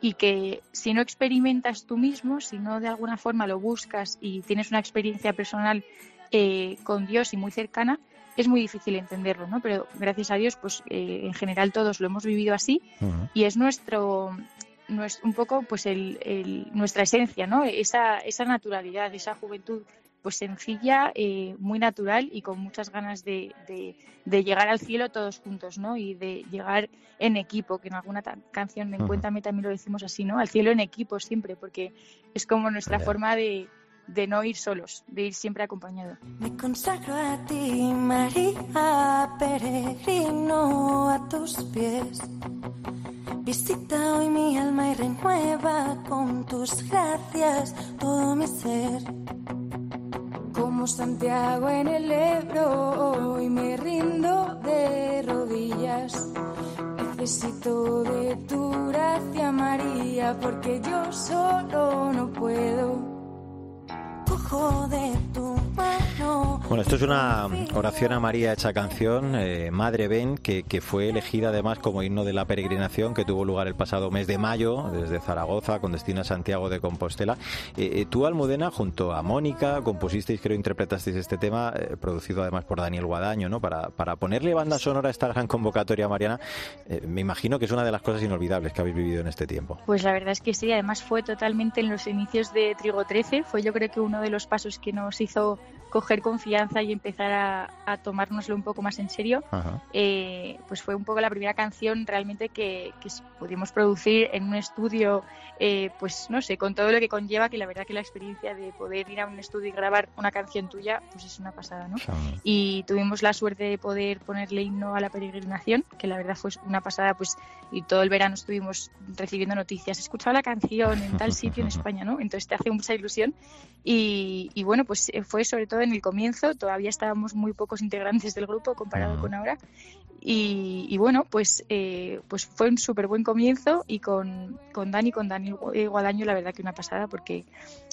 J: y que si no experimentas tú mismo si no de alguna forma lo buscas y tienes una experiencia personal eh, con Dios y muy cercana es muy difícil entenderlo, ¿no? Pero gracias a Dios, pues eh, en general todos lo hemos vivido así y es nuestro un poco pues el, nuestra esencia, ¿no? Esa, esa naturalidad, esa juventud pues sencilla, eh, muy natural y con muchas ganas de, de, llegar al cielo todos juntos, ¿no? Y de llegar en equipo, que en alguna canción en Cuéntame también lo decimos así, ¿no? Al cielo en equipo siempre, porque es como nuestra forma de, de no ir solos, de ir siempre acompañado.
H: Me consagro a ti, María, peregrino a tus pies. Visita hoy mi alma y renueva con tus gracias todo mi ser. Como Santiago en el Ebro, hoy me rindo de rodillas. Necesito de tu gracia, María, porque yo solo no puedo.
A: Bueno, esto es una oración a María hecha canción, eh, Madre Ven, que, fue elegida además como himno de la peregrinación que tuvo lugar el pasado mes de mayo desde Zaragoza con destino a Santiago de Compostela. Eh, eh, tú, Almudena, junto a Mónica, compusisteis, creo, interpretasteis este tema, producido además por Daniel Guadaño, ¿no? Para, para ponerle banda sonora a esta gran convocatoria mariana, me imagino que es una de las cosas inolvidables que habéis vivido en este tiempo.
J: Pues la verdad es que sí, además fue totalmente en los inicios de Trigo 13, fue yo creo que uno de los pasos que nos hizo coger confianza y empezar a, a tomárnoslo un poco más en serio, eh, pues fue un poco la primera canción realmente que, que pudimos producir en un estudio, eh, pues no sé, con todo lo que conlleva, que la verdad que la experiencia de poder ir a un estudio y grabar una canción tuya, pues es una pasada, ¿no? Y tuvimos la suerte de poder ponerle himno a la peregrinación, que la verdad fue una pasada, pues, y todo el verano estuvimos recibiendo noticias, he escuchado la canción en tal sitio en España, ¿no? Entonces te hace mucha ilusión y, y bueno, pues eh, fue sobre todo en el comienzo, todavía estábamos muy pocos integrantes del grupo comparado con ahora. Y, y bueno, pues, eh, pues fue un súper buen comienzo y con, con Dani, con Dani Guadaño, la verdad que una pasada porque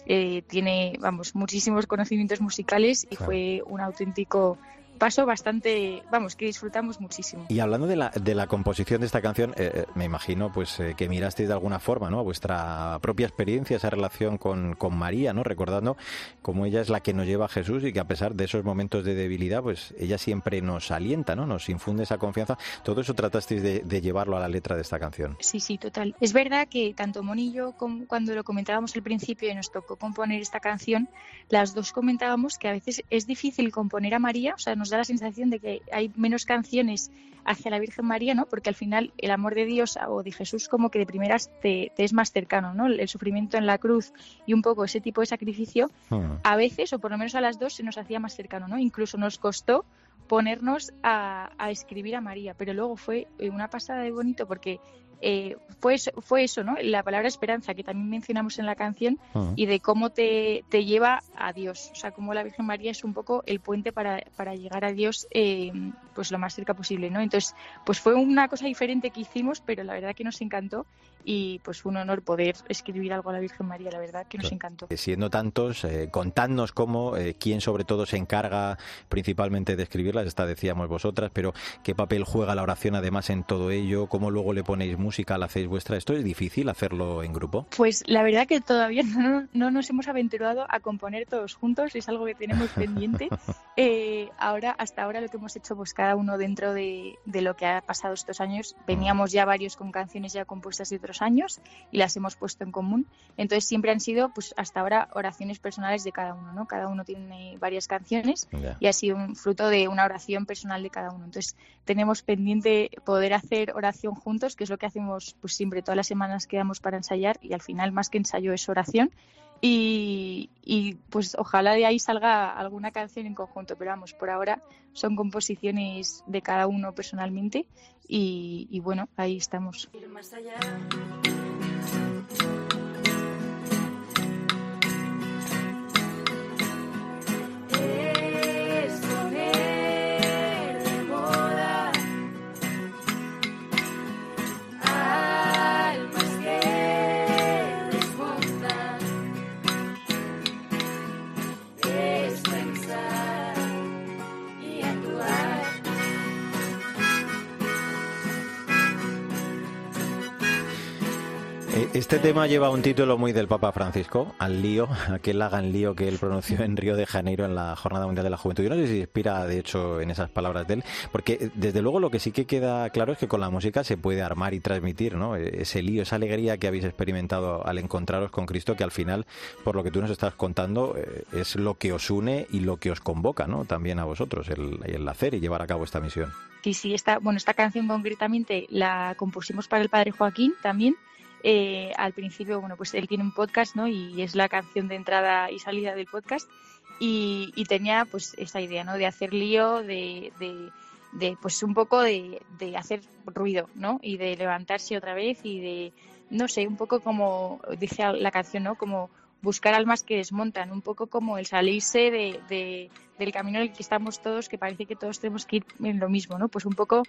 J: eh, tiene, vamos, muchísimos conocimientos musicales y claro. fue un auténtico paso bastante, vamos, que disfrutamos muchísimo.
A: Y hablando de la, de la composición de esta canción, eh, me imagino pues eh, que mirasteis de alguna forma, ¿no? Vuestra propia experiencia, esa relación con, con, María, ¿no? Recordando cómo ella es la que nos lleva a Jesús y que a pesar de esos momentos de debilidad, pues ella siempre nos alienta, ¿no? Nos infunde esa confianza. Todo eso tratasteis de, de llevarlo a la letra de esta canción.
J: Sí, sí, total. Es verdad que tanto Moni y yo, como cuando lo comentábamos al principio y nos tocó componer esta canción, las dos comentábamos que a veces es difícil componer a María, o sea, nos da la sensación de que hay menos canciones hacia la Virgen María, ¿no? Porque al final el amor de Dios o de Jesús como que de primeras te, te es más cercano, ¿no? El sufrimiento en la cruz y un poco ese tipo de sacrificio, uh-huh. a veces, o por lo menos a las dos, se nos hacía más cercano, ¿no? Incluso nos costó ponernos a, a escribir a María, pero luego fue una pasada de bonito porque eh, fue, fue eso, ¿no? La palabra esperanza que también mencionamos en la canción uh-huh. y de cómo te, te, lleva a Dios. O sea, cómo la Virgen María es un poco el puente para, para llegar a Dios eh, pues lo más cerca posible, ¿no? Entonces, pues fue una cosa diferente que hicimos, pero la verdad que nos encantó y pues un honor poder escribir algo a la Virgen María, la verdad que nos encantó.
A: Siendo tantos, eh, contadnos cómo, eh, quién sobre todo se encarga principalmente de escribirlas, esta decíamos vosotras, pero qué papel juega la oración además en todo ello, cómo luego le ponéis música, la hacéis vuestra, ¿esto es difícil hacerlo en grupo?
J: Pues la verdad que todavía no, no nos hemos aventurado a componer todos juntos, es algo que tenemos pendiente. eh, ahora, hasta ahora lo que hemos hecho pues cada uno dentro de, de lo que ha pasado estos años, veníamos ya varios con canciones ya compuestas de otros años y las hemos puesto en común. Entonces siempre han sido, pues hasta ahora, oraciones personales de cada uno, ¿no? Cada uno tiene varias canciones yeah. y ha sido un fruto de una oración personal de cada uno. Entonces tenemos pendiente poder hacer oración juntos, que es lo que hacemos pues siempre todas las semanas quedamos para ensayar y al final más que ensayo es oración. Y, pues ojalá de ahí salga alguna canción en conjunto, pero vamos, por ahora son composiciones de cada uno personalmente y, bueno, ahí estamos.
A: Este tema lleva un título muy del Papa Francisco, al lío, aquel hagan lío que él pronunció en Río de Janeiro en la Jornada Mundial de la Juventud. Yo no sé si inspira, de hecho, en esas palabras de él, porque desde luego lo que sí que queda claro es que con la música se puede armar y transmitir, ¿no? Ese lío, esa alegría que habéis experimentado al encontraros con Cristo, que al final, por lo que tú nos estás contando, es lo que os une y lo que os convoca, ¿no? También a vosotros, el, hacer y llevar a cabo esta misión.
J: Sí, sí, esta canción concretamente la compusimos para el Padre Joaquín también eh, al principio, bueno, pues él tiene un podcast, ¿no? Y es la canción de entrada y salida del podcast. Y, tenía pues esa idea, ¿no? De hacer lío, de, de, pues un poco de, de, hacer ruido, ¿no? Y de levantarse otra vez y de, no sé, un poco como dice la canción, ¿no? Como buscar almas que desmontan, un poco como el salirse de, del camino en el que estamos todos, que parece que todos tenemos que ir en lo mismo, ¿no? Pues un poco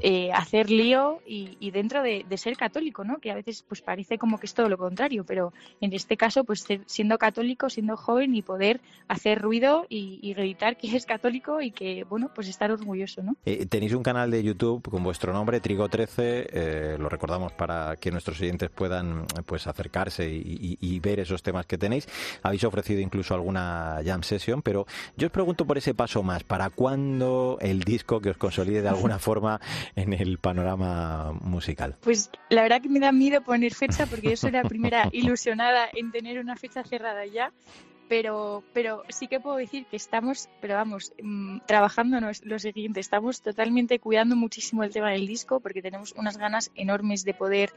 J: eh, hacer lío y, dentro de, ser católico, ¿no? Que a veces pues parece como que es todo lo contrario, pero en este caso, pues siendo católico, siendo joven y poder hacer ruido y, gritar que es católico y que, bueno, pues estar orgulloso, ¿no?
A: Eh, tenéis un canal de YouTube con vuestro nombre, Trigo13, eh, lo recordamos para que nuestros oyentes puedan pues acercarse y, y ver esos temas que tenéis. Habéis ofrecido incluso alguna jam session, pero yo os pregunto por ese paso más. ¿Para cuándo el disco que os consolide de alguna forma en el panorama musical?
J: Pues la verdad que me da miedo poner fecha porque yo soy la primera ilusionada en tener una fecha cerrada ya pero, pero sí que puedo decir que estamos, pero vamos, mm, trabajando lo siguiente, estamos totalmente cuidando muchísimo el tema del disco porque tenemos unas ganas enormes de poder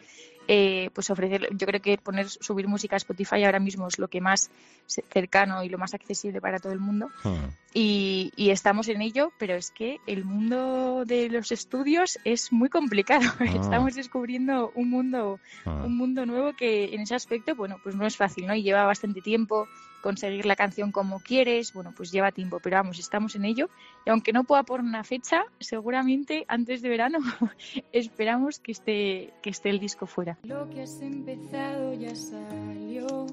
J: eh, pues ofrecer, yo creo que poner, subir música a Spotify ahora mismo es lo que más cercano y lo más accesible para todo el mundo. Hmm. Y, estamos en ello, pero es que el mundo de los estudios es muy complicado. Ah. Estamos descubriendo un mundo, ah. un mundo nuevo que en ese aspecto, bueno, pues no es fácil, ¿no? Y lleva bastante tiempo conseguir la canción como quieres, bueno, pues lleva tiempo, pero vamos, estamos en ello. Y aunque no pueda poner una fecha, seguramente antes de verano esperamos que esté, que esté el disco fuera.
H: Lo que has empezado ya salió.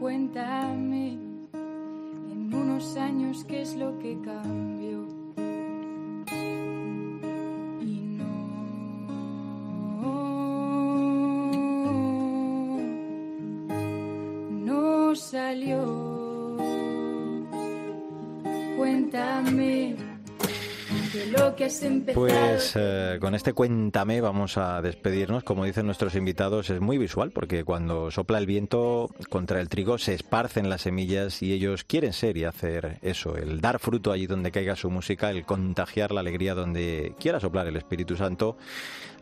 H: Cuéntame en unos años qué es lo que cambió. Salió. Cuéntame
A: pues eh, con este cuéntame vamos a despedirnos. Como dicen nuestros invitados, es muy visual porque cuando sopla el viento contra el trigo se esparcen las semillas y ellos quieren ser y hacer eso, el dar fruto allí donde caiga su música, el contagiar la alegría donde quiera soplar el Espíritu Santo.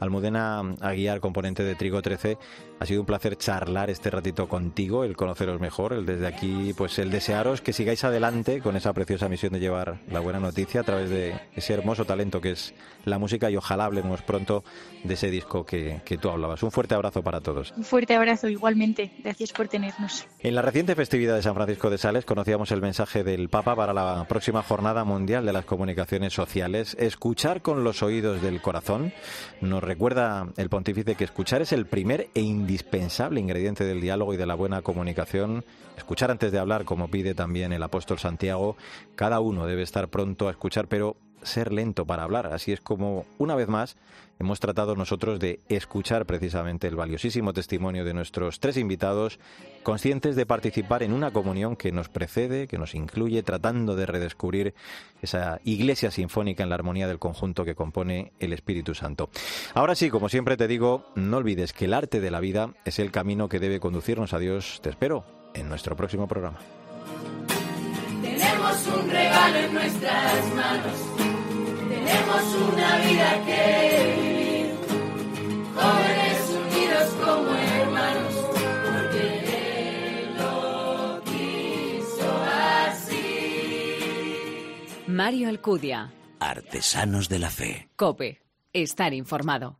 A: Almudena Aguiar, componente de Trigo 13, ha sido un placer charlar este ratito contigo, el conoceros mejor, el desde aquí, pues el desearos que sigáis adelante con esa preciosa misión de llevar la buena noticia a través de ese hermoso talento que es la música y ojalá hablemos pronto de ese disco que, que tú hablabas. Un fuerte abrazo para todos.
J: Un fuerte abrazo igualmente. Gracias por tenernos.
A: En la reciente festividad de San Francisco de Sales conocíamos el mensaje del Papa para la próxima Jornada Mundial de las Comunicaciones Sociales. Escuchar con los oídos del corazón. Nos recuerda el pontífice que escuchar es el primer e indispensable ingrediente del diálogo y de la buena comunicación. Escuchar antes de hablar, como pide también el apóstol Santiago. Cada uno debe estar pronto a escuchar, pero ser lento para hablar. Así es como, una vez más, hemos tratado nosotros de escuchar precisamente el valiosísimo testimonio de nuestros tres invitados, conscientes de participar en una comunión que nos precede, que nos incluye, tratando de redescubrir esa iglesia sinfónica en la armonía del conjunto que compone el Espíritu Santo. Ahora sí, como siempre te digo, no olvides que el arte de la vida es el camino que debe conducirnos a Dios. Te espero en nuestro próximo programa.
H: Tenemos un regalo en nuestras manos tenemos una vida que vivir, jóvenes unidos como hermanos, porque Él lo quiso así.
D: Mario Alcudia.
E: Artesanos de la Fe.
D: Cope. Estar informado.